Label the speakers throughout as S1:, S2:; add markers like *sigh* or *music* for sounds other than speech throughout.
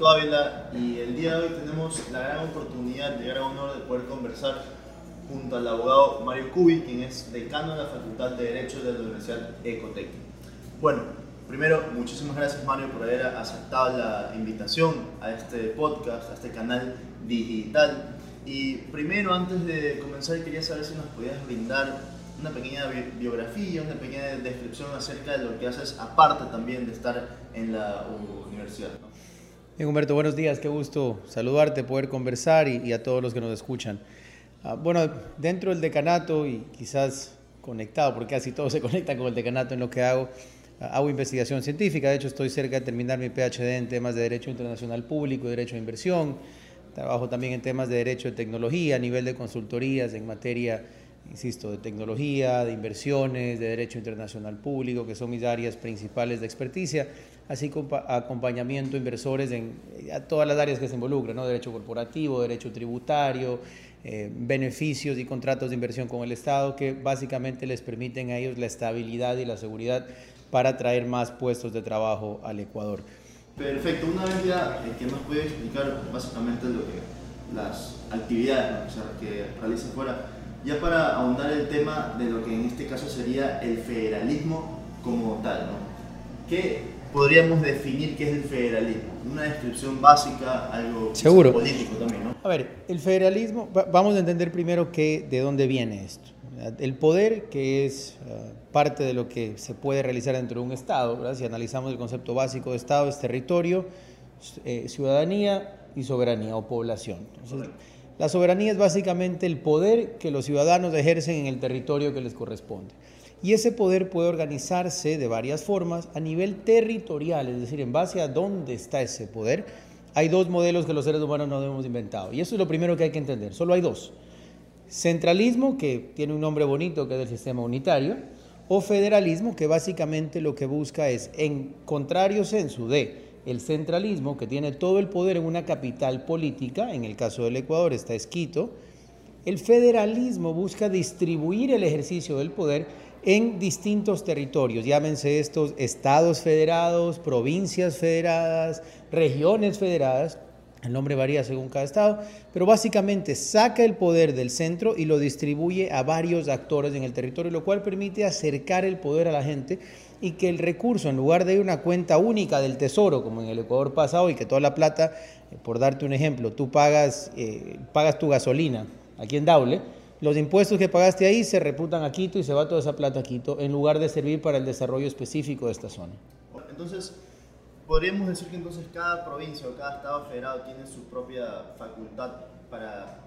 S1: es Humberto Ávila y el día de hoy tenemos la gran oportunidad, de gran honor de poder conversar junto al abogado Mario Cubi, quien es decano de la Facultad de Derecho de la Universidad Ecotec. Bueno, primero, muchísimas gracias Mario por haber aceptado la invitación a este podcast, a este canal digital. Y primero, antes de comenzar, quería saber si nos podías brindar una pequeña biografía, una pequeña descripción acerca de lo que haces, aparte también de estar en la universidad.
S2: Bien, Humberto, buenos días, qué gusto saludarte, poder conversar y, a todos los que nos escuchan. Ah, bueno, dentro del decanato y quizás conectado, porque casi todo *laughs* se conecta con el decanato en lo que hago, ah, hago investigación científica, de hecho estoy cerca de terminar mi PhD en temas de Derecho Internacional Público y Derecho de Inversión, trabajo también en temas de Derecho de Tecnología a nivel de consultorías en materia insisto, de tecnología, de inversiones, de derecho internacional público, que son mis áreas principales de experticia, así como acompañamiento a inversores en todas las áreas que se involucran, derecho corporativo, derecho tributario, eh, beneficios y contratos de inversión con el Estado, que básicamente les permiten a ellos la estabilidad y la seguridad para traer más puestos de trabajo al Ecuador.
S1: Perfecto, una vez ya eh, que nos puede explicar básicamente lo que las actividades que realiza fuera ya para ahondar el tema de lo que en este caso sería el federalismo como tal, ¿no? ¿Qué podríamos definir qué es el federalismo? Una descripción básica, algo político también, ¿no?
S2: A ver, el federalismo, vamos a entender primero que, de dónde viene esto. El poder, que es eh, parte de lo que se puede realizar dentro de un Estado, ¿verdad? si analizamos el concepto básico de Estado, es territorio, eh, ciudadanía y soberanía o población. Entonces, la soberanía es básicamente el poder que los ciudadanos ejercen en el territorio que les corresponde. Y ese poder puede organizarse de varias formas a nivel territorial, es decir, en base a dónde está ese poder. Hay dos modelos que los seres humanos no hemos inventado. Y eso es lo primero que hay que entender. Solo hay dos. Centralismo, que tiene un nombre bonito, que es el sistema unitario, o federalismo, que básicamente lo que busca es, en contrario sensu de el centralismo, que tiene todo el poder en una capital política, en el caso del Ecuador está Esquito, el federalismo busca distribuir el ejercicio del poder en distintos territorios, llámense estos estados federados, provincias federadas, regiones federadas, el nombre varía según cada estado, pero básicamente saca el poder del centro y lo distribuye a varios actores en el territorio, lo cual permite acercar el poder a la gente y que el recurso, en lugar de una cuenta única del tesoro, como en el Ecuador pasado, y que toda la plata, eh, por darte un ejemplo, tú pagas, eh, pagas tu gasolina aquí en Daule, los impuestos que pagaste ahí se reputan a Quito y se va toda esa plata a Quito, en lugar de servir para el desarrollo específico de esta zona.
S1: Entonces, podríamos decir que entonces cada provincia o cada estado federado tiene su propia facultad para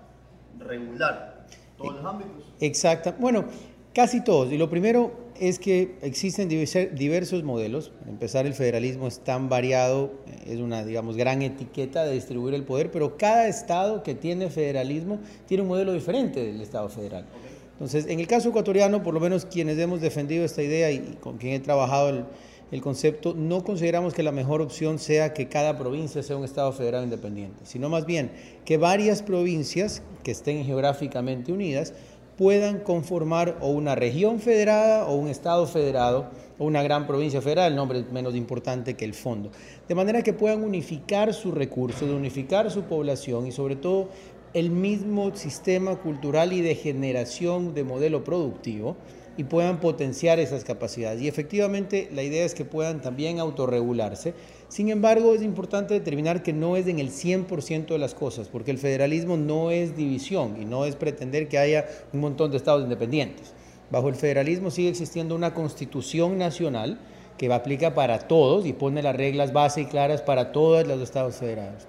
S1: regular todos los ámbitos.
S2: Exacto. Bueno, casi todos. Y lo primero es que existen diversos modelos. Para empezar, el federalismo es tan variado, es una, digamos, gran etiqueta de distribuir el poder, pero cada estado que tiene federalismo tiene un modelo diferente del estado federal. Entonces, en el caso ecuatoriano, por lo menos quienes hemos defendido esta idea y con quien he trabajado el, el concepto, no consideramos que la mejor opción sea que cada provincia sea un estado federal independiente, sino más bien que varias provincias que estén geográficamente unidas puedan conformar o una región federada o un estado federado o una gran provincia federal, el nombre es menos importante que el fondo. De manera que puedan unificar sus recursos, unificar su población y sobre todo el mismo sistema cultural y de generación de modelo productivo y puedan potenciar esas capacidades. Y efectivamente la idea es que puedan también autorregularse. Sin embargo, es importante determinar que no es en el 100% de las cosas, porque el federalismo no es división y no es pretender que haya un montón de estados independientes. Bajo el federalismo sigue existiendo una constitución nacional que aplica para todos y pone las reglas básicas y claras para todos los estados federados.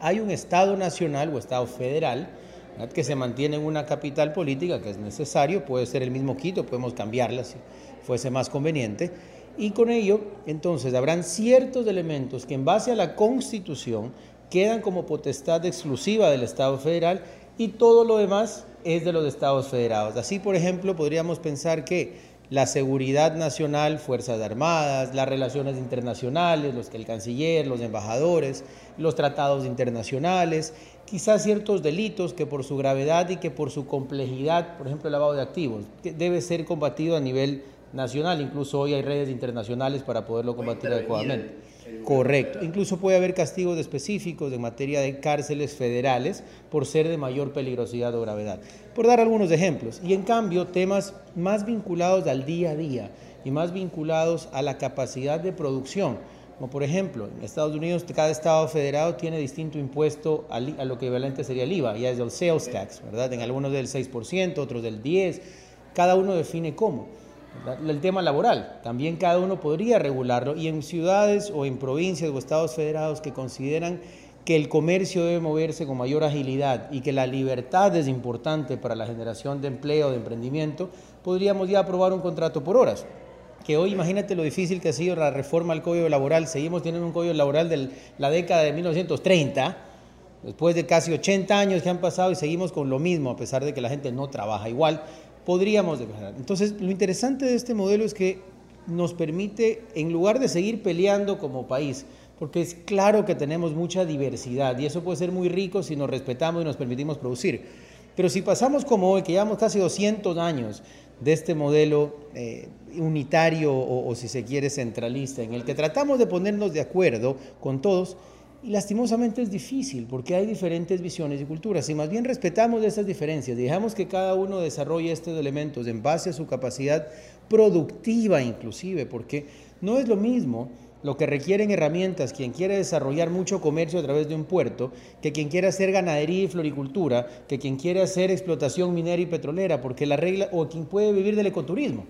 S2: Hay un estado nacional o estado federal que se mantiene en una capital política que es necesario, puede ser el mismo Quito, podemos cambiarla si fuese más conveniente, y con ello entonces habrán ciertos elementos que en base a la Constitución quedan como potestad exclusiva del Estado federal y todo lo demás es de los Estados federados. Así, por ejemplo, podríamos pensar que la seguridad nacional, Fuerzas Armadas, las relaciones internacionales, los que el canciller, los embajadores, los tratados internacionales, quizás ciertos delitos que por su gravedad y que por su complejidad, por ejemplo el lavado de activos, que debe ser combatido a nivel nacional, incluso hoy hay redes internacionales para poderlo combatir adecuadamente. Correcto. Incluso puede haber castigos específicos en materia de cárceles federales por ser de mayor peligrosidad o gravedad. Por dar algunos ejemplos. Y en cambio, temas más vinculados al día a día y más vinculados a la capacidad de producción. Como por ejemplo, en Estados Unidos cada estado federado tiene distinto impuesto a lo que equivalente sería el IVA, ya es el sales tax, ¿verdad? En algunos del 6%, otros del 10%, cada uno define cómo. El tema laboral, también cada uno podría regularlo y en ciudades o en provincias o estados federados que consideran que el comercio debe moverse con mayor agilidad y que la libertad es importante para la generación de empleo, de emprendimiento, podríamos ya aprobar un contrato por horas. Que hoy imagínate lo difícil que ha sido la reforma al código laboral. Seguimos teniendo un código laboral de la década de 1930, después de casi 80 años que han pasado y seguimos con lo mismo, a pesar de que la gente no trabaja igual podríamos declarar. Entonces, lo interesante de este modelo es que nos permite, en lugar de seguir peleando como país, porque es claro que tenemos mucha diversidad y eso puede ser muy rico si nos respetamos y nos permitimos producir. Pero si pasamos como hoy, que llevamos casi 200 años de este modelo eh, unitario o, o si se quiere centralista, en el que tratamos de ponernos de acuerdo con todos, y lastimosamente es difícil porque hay diferentes visiones y culturas. Y más bien respetamos esas diferencias, dejamos que cada uno desarrolle estos elementos en base a su capacidad productiva inclusive, porque no es lo mismo lo que requieren herramientas quien quiere desarrollar mucho comercio a través de un puerto, que quien quiere hacer ganadería y floricultura, que quien quiere hacer explotación minera y petrolera, porque la regla, o quien puede vivir del ecoturismo.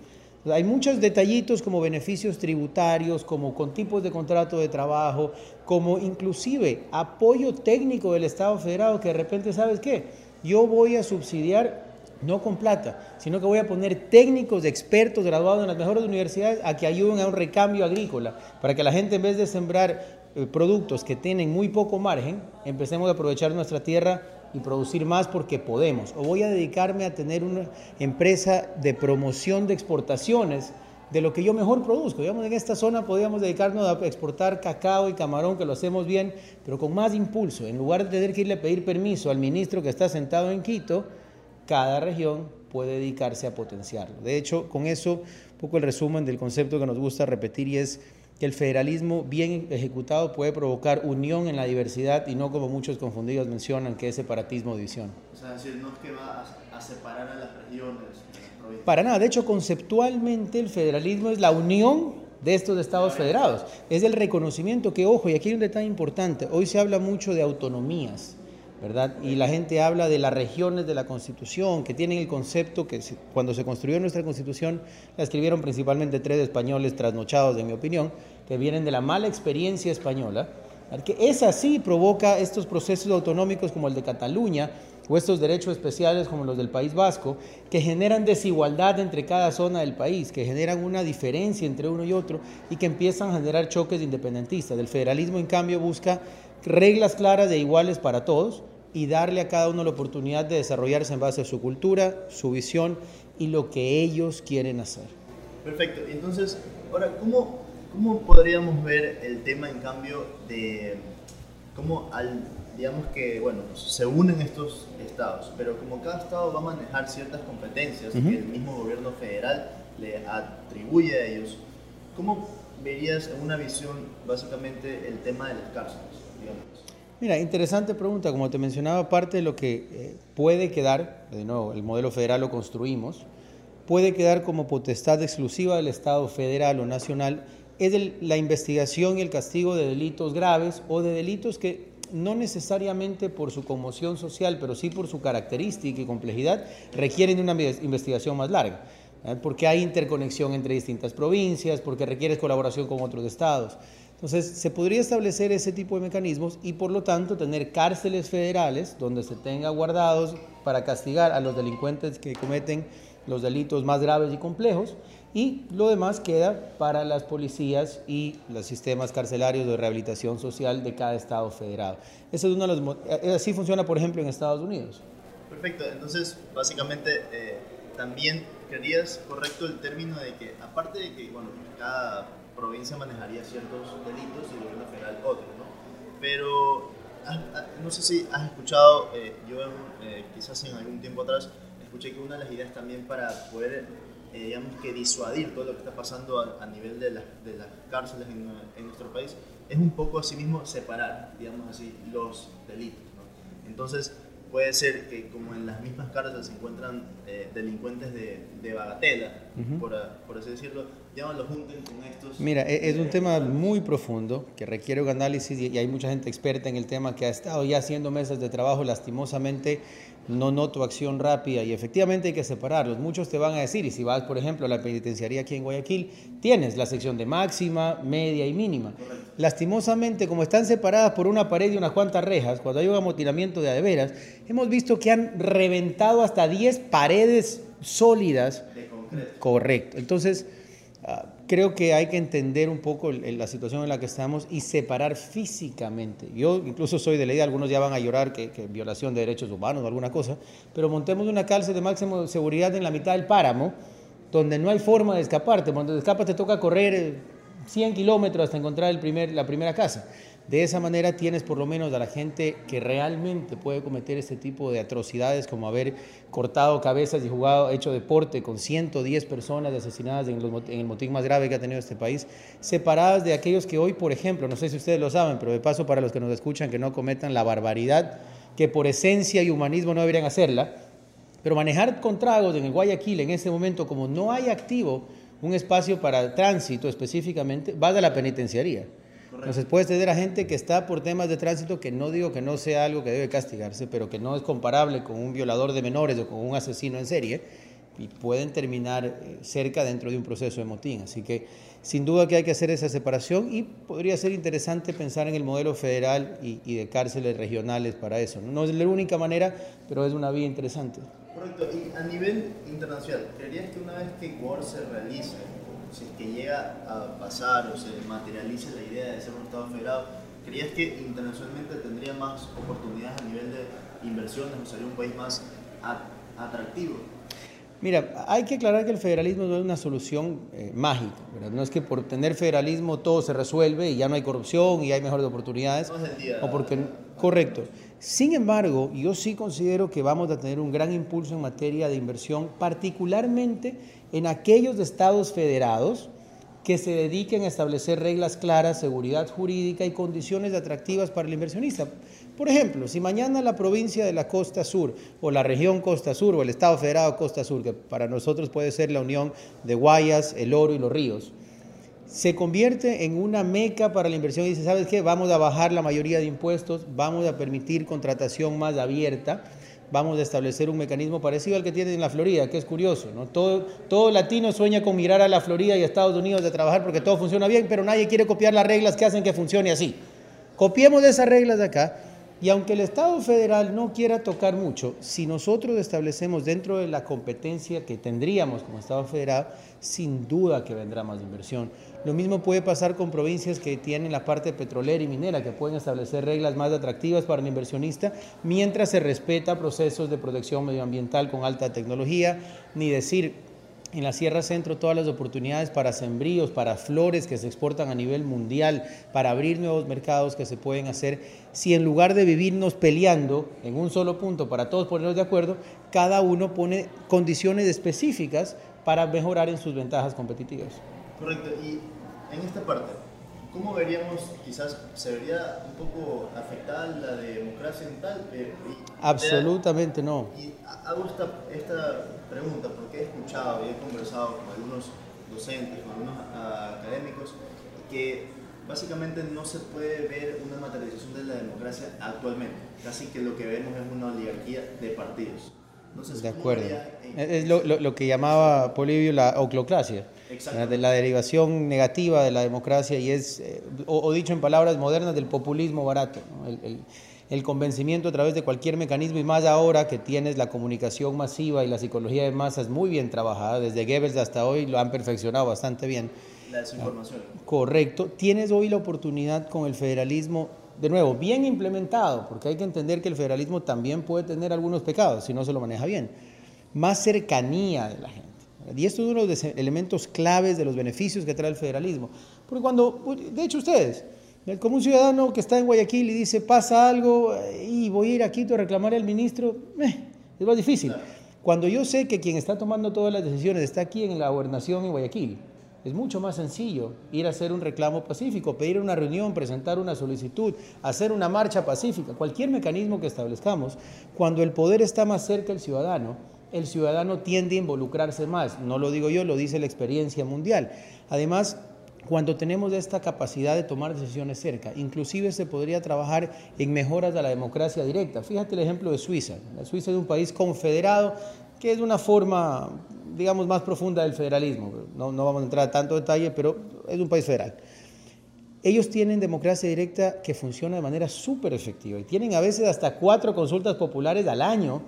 S2: Hay muchos detallitos como beneficios tributarios, como con tipos de contrato de trabajo, como inclusive apoyo técnico del Estado federado que de repente, ¿sabes qué? Yo voy a subsidiar no con plata, sino que voy a poner técnicos, expertos graduados en las mejores universidades a que ayuden a un recambio agrícola, para que la gente en vez de sembrar eh, productos que tienen muy poco margen, empecemos a aprovechar nuestra tierra y producir más porque podemos. O voy a dedicarme a tener una empresa de promoción de exportaciones de lo que yo mejor produzco. Digamos, en esta zona podríamos dedicarnos a exportar cacao y camarón, que lo hacemos bien, pero con más impulso. En lugar de tener que irle a pedir permiso al ministro que está sentado en Quito, cada región puede dedicarse a potenciarlo. De hecho, con eso, un poco el resumen del concepto que nos gusta repetir y es que el federalismo bien ejecutado puede provocar unión en la diversidad y no como muchos confundidos mencionan que es separatismo o división.
S1: O sea, decir, no es que va a, separar a las regiones.
S2: Para nada, de hecho conceptualmente el federalismo es la unión de estos estados federados, es el reconocimiento que, ojo, y aquí hay un detalle importante, hoy se habla mucho de autonomías, ¿verdad? Y la gente habla de las regiones de la Constitución, que tienen el concepto que cuando se construyó nuestra Constitución la escribieron principalmente tres españoles trasnochados, en mi opinión, que vienen de la mala experiencia española, que es así provoca estos procesos autonómicos como el de Cataluña o estos derechos especiales como los del País Vasco, que generan desigualdad entre cada zona del país, que generan una diferencia entre uno y otro y que empiezan a generar choques independentistas. El federalismo, en cambio, busca reglas claras de iguales para todos y darle a cada uno la oportunidad de desarrollarse en base a su cultura, su visión y lo que ellos quieren hacer.
S1: Perfecto. Entonces, ahora, ¿cómo, cómo podríamos ver el tema en cambio de cómo al, digamos que, bueno, se unen estos estados, pero como cada estado va a manejar ciertas competencias que el mismo gobierno federal le atribuye a ellos, ¿cómo verías en una visión básicamente el tema de las cárceles?
S2: Mira, interesante pregunta. Como te mencionaba, parte de lo que eh, puede quedar, de nuevo, el modelo federal lo construimos, puede quedar como potestad exclusiva del Estado federal o nacional, es la investigación y el castigo de delitos graves o de delitos que no necesariamente por su conmoción social, pero sí por su característica y complejidad, requieren una investigación más larga. Porque hay interconexión entre distintas provincias, porque requiere colaboración con otros estados. Entonces, se podría establecer ese tipo de mecanismos y por lo tanto tener cárceles federales donde se tenga guardados para castigar a los delincuentes que cometen los delitos más graves y complejos y lo demás queda para las policías y los sistemas carcelarios de rehabilitación social de cada estado federado. Eso es uno de los, eh, así funciona, por ejemplo, en Estados Unidos.
S1: Perfecto, entonces básicamente eh, también querías correcto el término de que aparte de que bueno, cada provincia manejaría ciertos delitos y el gobierno federal otros, ¿no? Pero ah, ah, no sé si has escuchado, eh, yo eh, quizás en algún tiempo atrás escuché que una de las ideas también para poder eh, digamos que disuadir todo lo que está pasando a, nivel de, de, las cárceles en, en, nuestro país, es un poco asimismo separar, digamos así, los delitos. ¿no? Entonces, puede ser que como en cárceles se encuentran eh, delincuentes de, de bagatela, por, por, así decirlo, ya no lo junten con estos...
S2: Mira, e, es un tema muy profundo que requiere un análisis y hay mucha gente experta en el tema que ha estado ya haciendo mesas de trabajo lastimosamente no noto acción rápida y efectivamente hay que separarlos. Muchos te van a decir, y si vas, por ejemplo, a la penitenciaría aquí en Guayaquil, tienes la sección de máxima, media y mínima. Lastimosamente, como están separadas por una pared y unas cuantas rejas, cuando hay un amotinamiento de adeveras, hemos visto que han reventado hasta 10 paredes sólidas.
S1: De concreto.
S2: Correcto. Entonces, ah, creo que hay que entender un poco la situación en la que estamos y separar físicamente. Yo incluso soy de la idea, algunos ya van a llorar que, violación de derechos humanos o alguna cosa, pero montemos una cárcel de máxima seguridad en la mitad del páramo, donde no hay forma de escaparte. Cuando te escapas te toca correr 100 kilómetros hasta encontrar el primer, la primera casa. De esa manera tienes por lo menos a la gente que realmente puede cometer este tipo de atrocidades como haber cortado cabezas y jugado, hecho deporte con 110 personas asesinadas en, el motín más grave que ha tenido este país, separadas de aquellos que hoy, por ejemplo, no sé si ustedes lo saben, pero de paso para los que nos escuchan que no cometan la barbaridad que por esencia y humanismo no deberían hacerla, pero manejar con tragos en el Guayaquil en ese momento como no hay activo un espacio para tránsito específicamente, vas a la penitenciaría. Entonces puedes tener a gente que está por temas de tránsito que no digo que no sea algo que debe castigarse, pero que no es comparable con un violador de menores o con un asesino en serie y pueden terminar eh, cerca dentro de un proceso de motín. Así que sin duda que hay que hacer esa separación y podría ser interesante pensar en el modelo federal y, de cárceles regionales para eso. No es la única manera, pero es una vía interesante.
S1: Correcto. Y a nivel internacional, ¿creerías que una vez que Ecuador se realice si es que llega a pasar o se materialice la idea de ser un Estado federado, ¿creías que internacionalmente tendría más oportunidades a nivel de inversiones o sería un país más atractivo?
S2: Mira, hay que aclarar que el federalismo no es una solución eh, mágica, no es que por tener federalismo todo se resuelve y ya no hay corrupción y hay mejores oportunidades.
S1: No es el día,
S2: o porque, correcto. Sin embargo, yo sí considero que vamos a tener un gran impulso en materia de inversión, particularmente en aquellos estados federados que se dediquen a establecer reglas claras, seguridad jurídica y condiciones atractivas para el inversionista. Por ejemplo, si mañana la provincia de la Costa Sur o la región Costa Sur o el Estado Federado Costa Sur, que para nosotros puede ser la unión de Guayas, el Oro y los ríos, se convierte en una meca para la inversión y dice, ¿sabes qué? Vamos a bajar la mayoría de impuestos, vamos a permitir contratación más abierta vamos a establecer un mecanismo parecido al que tienen en la Florida, que es curioso. Todo, todo latino sueña con mirar a la Florida y a Estados Unidos de trabajar porque todo funciona bien, pero nadie quiere copiar las reglas que hacen que funcione así. Copiemos esas reglas de acá y aunque el Estado federal no quiera tocar mucho, si nosotros establecemos dentro de la competencia que tendríamos como Estado federal, sin duda que vendrá más inversión. Lo mismo puede pasar con provincias que tienen la parte petrolera y minera, que pueden establecer reglas más atractivas para el inversionista, mientras se respeta procesos de protección medioambiental con alta tecnología, ni decir en la Sierra Centro todas las oportunidades para sembríos, para flores que se exportan a nivel mundial, para abrir nuevos mercados que se pueden hacer, si en lugar de vivirnos peleando en un solo punto para todos ponernos de acuerdo, cada uno pone condiciones específicas para mejorar en sus ventajas competitivas.
S1: Correcto, y en esta parte, ¿cómo veríamos, quizás se vería un poco afectada la democracia en tal?
S2: Absolutamente no.
S1: Y hago esta, esta pregunta porque he escuchado y he conversado con algunos docentes, con algunos académicos, que básicamente no se puede ver una materialización de la democracia actualmente. Casi que lo que vemos es una oligarquía de partidos.
S2: de acuerdo. Es lo, lo, que llamaba Polibio la oclocracia, de la derivación negativa de la democracia y es, eh, o, dicho en palabras modernas, del populismo barato. El, el, el convencimiento a través de cualquier mecanismo y más ahora que tienes la comunicación masiva y la psicología de masas muy bien trabajada, desde Goebbels hasta hoy lo han perfeccionado bastante bien.
S1: La desinformación.
S2: Correcto. Tienes hoy la oportunidad con el federalismo, de nuevo, bien implementado, porque hay que entender que el federalismo también puede tener algunos pecados si no se lo maneja bien. Más cercanía de la gente. Y esto es uno de los elementos claves de los beneficios que trae el federalismo. Porque cuando, de hecho ustedes, como un ciudadano que está en Guayaquil y dice, pasa algo y voy a ir a Quito a reclamar al ministro, eh, es más difícil. Cuando yo sé que quien está tomando todas las decisiones está aquí en la gobernación en Guayaquil, es mucho más sencillo ir a hacer un reclamo pacífico, pedir una reunión, presentar una solicitud, hacer una marcha pacífica, cualquier mecanismo que establezcamos. Cuando el poder está más cerca del ciudadano, el ciudadano tiende a involucrarse más. No lo digo yo, lo dice la experiencia mundial. Además, cuando tenemos esta capacidad de tomar decisiones cerca. Inclusive se podría trabajar en mejoras de la democracia directa. Fíjate el ejemplo de Suiza. La Suiza es un país confederado que es una forma, digamos, más profunda del federalismo. No, no vamos a entrar a tanto detalle, pero es un país federal. Ellos tienen democracia directa que funciona de manera súper efectiva y tienen a veces hasta cuatro consultas populares al año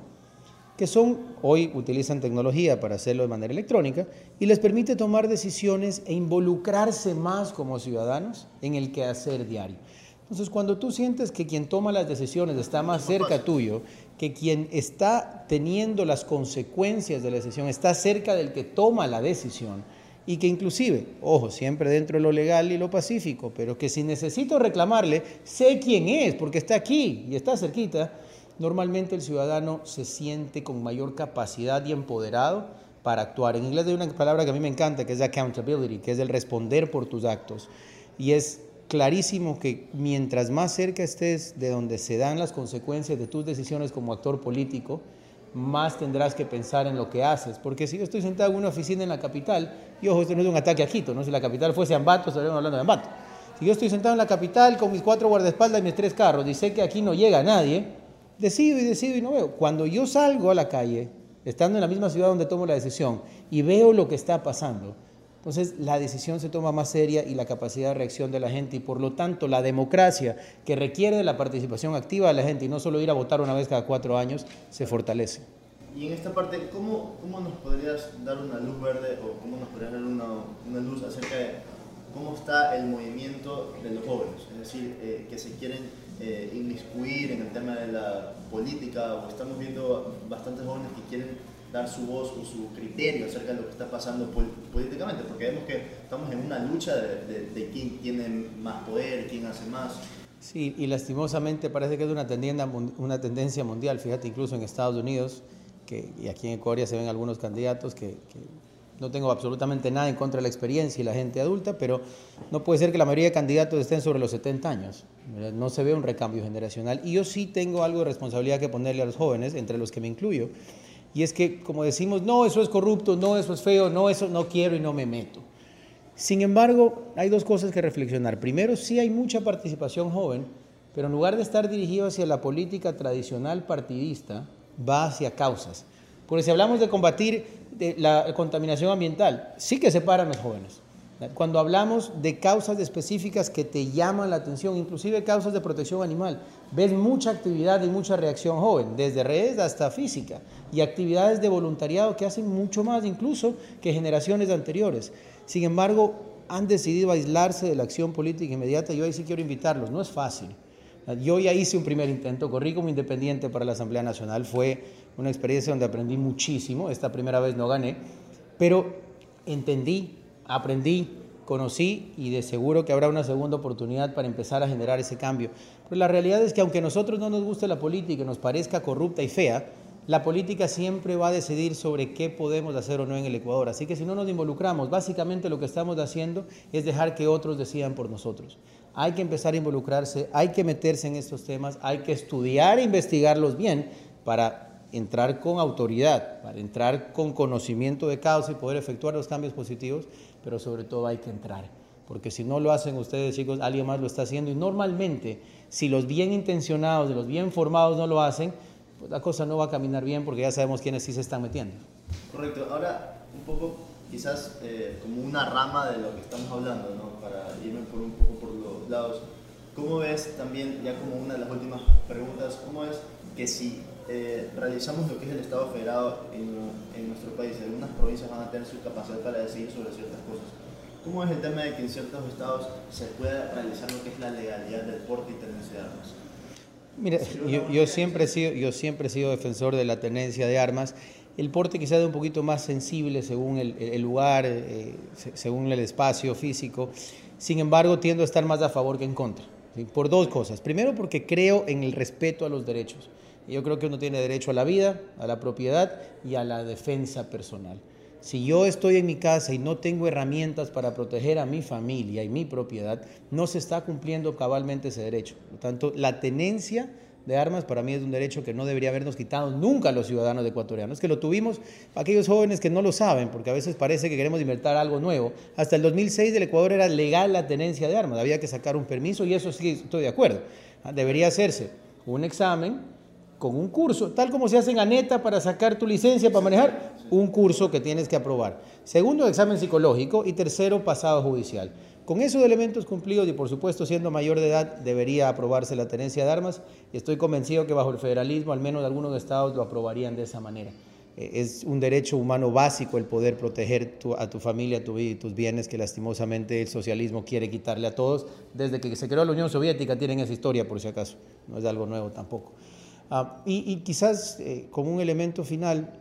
S2: que son, hoy utilizan tecnología para hacerlo de manera electrónica y les permite tomar decisiones e involucrarse más como ciudadanos en el quehacer diario. Entonces, cuando tú sientes que quien toma las decisiones está más cerca tuyo, que quien está teniendo las consecuencias de la decisión está cerca del que toma la decisión, y que inclusive, ojo, siempre dentro de lo legal y lo pacífico, pero que si necesito reclamarle, sé quién es, porque está aquí y está cerquita, normalmente el ciudadano se siente con mayor capacidad y empoderado para actuar. En inglés hay una palabra que a mí me encanta, que es accountability, que es el responder por tus actos. Y es clarísimo que mientras más cerca estés de donde se dan las consecuencias de tus decisiones como actor político, más tendrás que pensar en lo que haces. Porque si yo estoy sentado en una oficina en la capital, y ojo, esto no es un ataque a Quito, ¿no? si la capital fuese Ambato, estaríamos hablando de Ambato. Si yo estoy sentado en la capital con mis cuatro guardaespaldas y mis tres carros y sé que aquí no llega nadie, decido y decido y no veo. Cuando yo salgo a la calle, estando en la misma ciudad donde tomo la decisión, y veo lo que está pasando, entonces la decisión se toma más seria y la capacidad de reacción de la gente y por lo tanto la democracia que requiere de la participación activa de la gente y no solo ir a votar una vez cada cuatro años, se fortalece.
S1: Y en esta parte, ¿cómo, cómo nos podrías dar una luz verde o cómo nos podrías dar una, una luz acerca de cómo está el movimiento de los jóvenes? Es decir, eh, que se quieren eh, inmiscuir en el tema de la política o estamos viendo bastantes jóvenes que quieren dar su voz o su criterio acerca de lo que está pasando políticamente, porque vemos que estamos en una lucha de, de, quién tiene más poder, quién hace más.
S2: Sí, y lastimosamente parece que es una tendencia, una tendencia mundial, fíjate, incluso en Estados Unidos, que, y aquí en Corea se ven algunos candidatos que, que no tengo absolutamente nada en contra de la experiencia y la gente adulta, pero no puede ser que la mayoría de candidatos estén sobre los 70 años. No se ve un recambio generacional. Y yo sí tengo algo de responsabilidad que ponerle a los jóvenes, entre los que me incluyo. Y es que, como decimos, no, eso es corrupto, no, eso es feo, no, eso no quiero y no me meto. Sin embargo, hay dos cosas que reflexionar. Primero, sí hay mucha participación joven, pero en lugar de estar dirigido hacia la política tradicional partidista, va hacia causas. Porque si hablamos de combatir la contaminación ambiental, sí que separan los jóvenes. Cuando hablamos de causas específicas que te llaman la atención, inclusive causas de protección animal, ves mucha actividad y mucha reacción joven, desde redes hasta física, y actividades de voluntariado que hacen mucho más incluso que generaciones anteriores. Sin embargo, han decidido aislarse de la acción política inmediata. Yo ahí sí quiero invitarlos, no es fácil. Yo ya hice un primer intento, corrí como independiente para la Asamblea Nacional, fue una experiencia donde aprendí muchísimo, esta primera vez no gané, pero entendí, aprendí, conocí y de seguro que habrá una segunda oportunidad para empezar a generar ese cambio. Pero la realidad es que aunque a nosotros no nos guste la política y nos parezca corrupta y fea, la política siempre va a decidir sobre qué podemos hacer o no en el Ecuador. Así que si no nos involucramos, básicamente lo que estamos haciendo es dejar que otros decidan por nosotros. Hay que empezar a involucrarse, hay que meterse en estos temas, hay que estudiar e investigarlos bien para entrar con autoridad, para entrar con conocimiento de causa y poder efectuar los cambios positivos, pero sobre todo hay que entrar. Porque si no lo hacen ustedes, chicos, alguien más lo está haciendo. Y normalmente, si los bien intencionados, los bien formados no lo hacen, pues la cosa no va a caminar bien porque ya sabemos quiénes sí se están metiendo.
S1: Correcto. Ahora, un poco, quizás eh, como una rama de lo que estamos hablando, ¿no? para irme por un poco por los lados. ¿Cómo ves también, ya como una de las últimas preguntas, cómo es que si eh, realizamos lo que es el Estado federado en, en, nuestro país. Algunas provincias van a tener su capacidad para decidir sobre ciertas cosas. ¿Cómo es el tema de que en ciertos estados se pueda realizar lo que es la legalidad del porte y tenencia de armas?
S2: Mira, yo, yo, siempre he sido, yo siempre he sido defensor de la tenencia de armas. El porte quizá es un poquito más sensible según el, el lugar, eh, según el espacio físico. Sin embargo, tiendo a estar más a favor que en contra. Por dos cosas. Primero, porque creo en el respeto a los derechos. Yo creo que uno tiene derecho a la vida, a la propiedad y a la defensa personal. Si yo estoy en mi casa y no tengo herramientas para proteger a mi familia y mi propiedad, no se está cumpliendo cabalmente ese derecho. Por lo tanto, la tenencia de armas para mí es un derecho que no debería habernos quitado nunca a los ciudadanos ecuatorianos, que lo tuvimos aquellos jóvenes que no lo saben, porque a veces parece que queremos inventar algo nuevo. Hasta el 2006 del Ecuador era legal la tenencia de armas, había que sacar un permiso y eso sí estoy de acuerdo. Ah, debería hacerse un examen con un curso, tal como se hace en ANETA para sacar tu licencia para manejar, un curso que tienes que aprobar. Segundo, examen psicológico y tercero, pasado judicial. Con esos elementos cumplidos y por supuesto siendo mayor de edad debería aprobarse la tenencia de armas y estoy convencido que bajo el federalismo al menos algunos estados lo aprobarían de esa manera. Eh, es un derecho humano básico el poder proteger a tu familia, tu vida y tus bienes que lastimosamente el socialismo quiere quitarle a todos. Desde que se creó la Unión Soviética tienen esa historia por si acaso, no es algo nuevo tampoco. Ah, y, quizás eh, como un elemento final,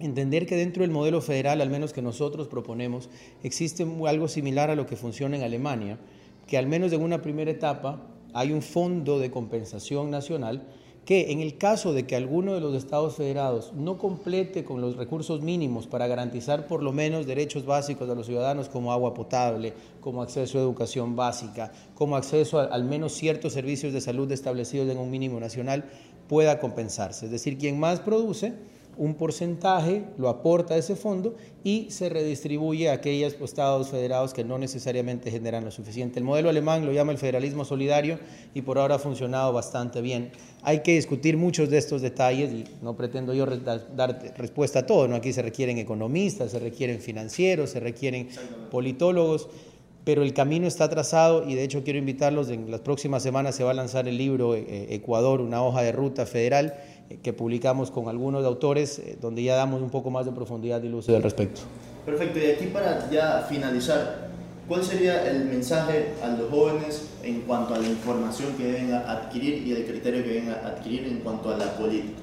S2: entender que dentro del modelo federal, al menos que nosotros proponemos, existe algo similar a lo que funciona en Alemania, que al menos en una primera etapa hay un fondo de compensación nacional que en el caso de que alguno de los estados federados no complete con los recursos mínimos para garantizar por lo menos derechos básicos de los ciudadanos como agua potable, como acceso a educación básica, como acceso a al menos ciertos servicios de salud establecidos en un mínimo nacional, pueda compensarse. Es decir, quien más produce, un porcentaje lo aporta a ese fondo y se redistribuye a aquellos estados federados que no necesariamente generan lo suficiente. El modelo alemán lo llama el federalismo solidario y por ahora ha funcionado bastante bien. Hay que discutir muchos de estos detalles y no pretendo yo dar respuesta a todo, ¿no? aquí se requieren economistas, se requieren financieros, se requieren politólogos pero el camino está trazado y de hecho quiero invitarlos, en las próximas semanas se va a lanzar el libro eh, Ecuador, una hoja de ruta federal eh, que publicamos con algunos autores eh, donde ya damos un poco más de profundidad y luz al respecto.
S1: Perfecto, y aquí para ya finalizar, ¿cuál sería el mensaje a los jóvenes en cuanto a la información que deben adquirir y el criterio que deben adquirir en cuanto a la política?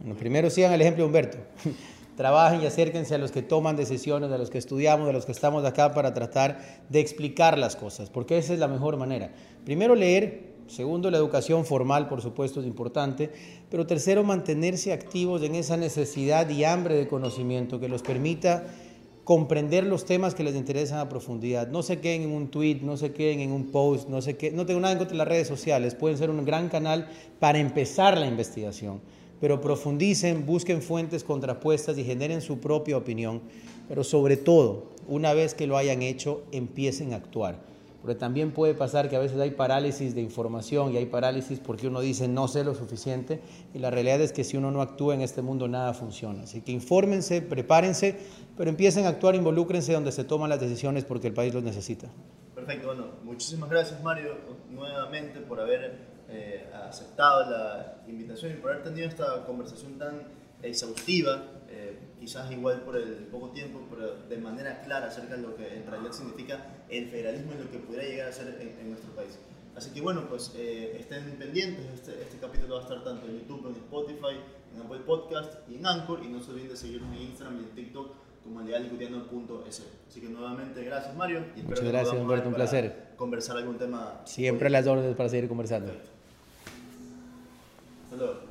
S2: Bueno, primero sigan el ejemplo de Humberto. *laughs* Trabajen y acérquense a los que toman decisiones, a los que estudiamos, a los que estamos acá para tratar de explicar las cosas, porque esa es la mejor manera. Primero leer, segundo la educación formal, por supuesto, es importante, pero tercero mantenerse activos en esa necesidad y hambre de conocimiento que los permita comprender los temas que les interesan a profundidad. No se queden en un tweet, no se queden en un post, no, se queden, no tengo nada en contra de las redes sociales, pueden ser un gran canal para empezar la investigación pero profundicen, busquen fuentes contrapuestas y generen su propia opinión, pero sobre todo, una vez que lo hayan hecho, empiecen a actuar. Porque también puede pasar que a veces hay parálisis de información y hay parálisis porque uno dice no sé lo suficiente y la realidad es que si uno no actúa en este mundo nada funciona. Así que infórmense, prepárense, pero empiecen a actuar, involúcrense donde se toman las decisiones porque el país los necesita.
S1: Perfecto, bueno, muchísimas gracias Mario nuevamente por haber eh, aceptado la invitación y por haber tenido esta conversación tan exhaustiva, quizás igual por el poco tiempo, pero de manera clara acerca de lo que en realidad significa el federalismo y lo que pudiera llegar a ser en, nuestro país. Así que bueno, pues eh, estén pendientes, este, este, capítulo va a estar tanto en YouTube, en Spotify, en Apple Podcast y en Anchor, y no se olviden de seguirme en Instagram y en TikTok como legalicutiano.es. Así que nuevamente gracias Mario.
S2: Y Muchas gracias Humberto, un placer.
S1: Conversar algún tema.
S2: Siempre las órdenes para seguir conversando.
S1: Hello.